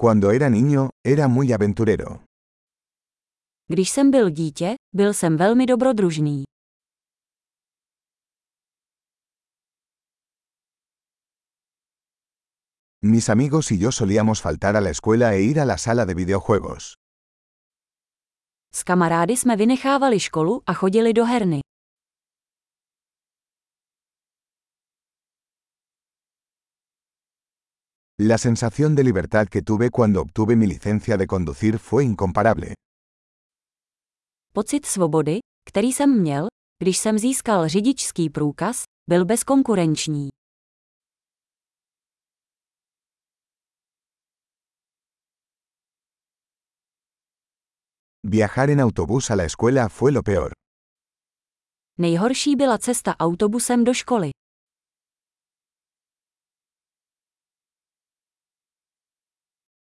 Cuando era niño, era muy aventurero. Když jsem byl dítě, byl jsem velmi dobrodružný. Mis amigos y yo solíamos faltar a la escuela e ir a la sala de videojuegos. S kamarády jsme vynechávali školu a chodili do herny. La sensación de libertad que tuve cuando obtuve mi licencia de conducir fue incomparable. Pocit svobody, který jsem měl, když jsem získal řidičský průkaz, byl bezkonkurenční. Viajar en autobús a la escuela fue lo peor. Nejhorší byla cesta autobusem do školy.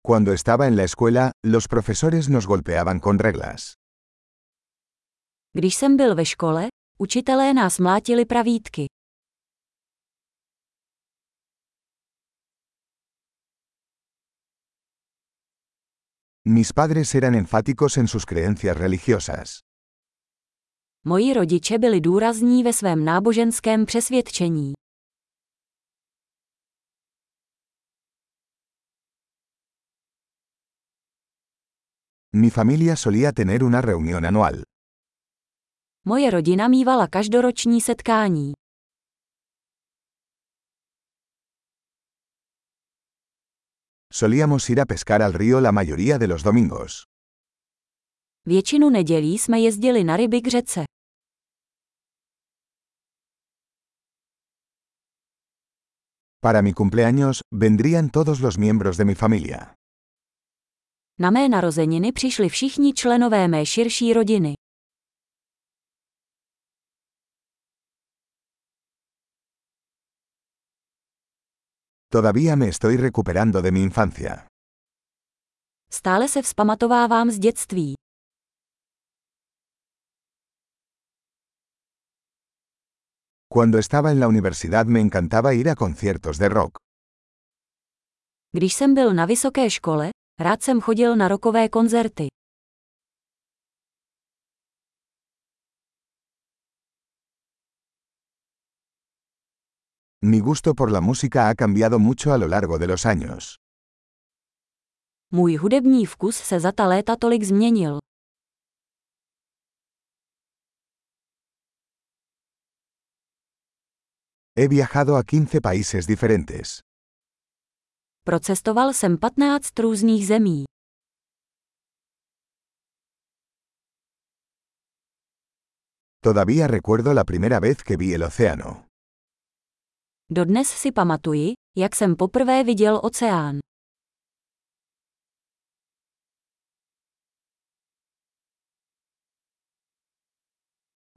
Cuando estaba en la escuela, los profesores nos golpeaban con reglas. Když jsem byl ve škole, učitelé nás mlátili pravítky. Mis padres eran enfáticos en sus creencias religiosas. Moji rodiče byli důrazní ve svém náboženském přesvědčení. Mi familia solía tener una reunión anual. Moje rodina mívala každoroční setkání. Solíamos ir a pescar al río la mayoría de los domingos. Většinu nedělí jsme jezdili na ryby k řece. Para mi cumpleaños, vendrían todos los miembros de mi familia. Na mé narozeniny přišli všichni členové mé širší rodiny. Todavía me estoy recuperando de mi infancia. Stále se vzpamatovávám z dětství. Cuando estaba en la universidad me encantaba ir a conciertos de rock. Když jsem byl na vysoké škole, rád jsem chodil na rokové koncerty. Mi gusto por la música ha cambiado mucho a lo largo de los años. Můj hudební vkus se za ta léta tolik změnil. He viajado a 15 países diferentes. Procestoval jsem 15 různých zemí. Todavía recuerdo la primera vez que vi el océano. Dodnes si pamatuji, jak jsem poprvé viděl oceán.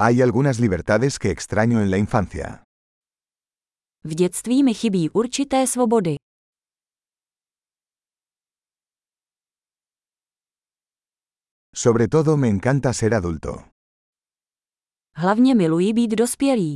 Hay algunas libertades que extraño en la infancia. V dětství mi chybí určité svobody. Sobre todo me encanta ser adulto. Hlavně miluji být dospělý.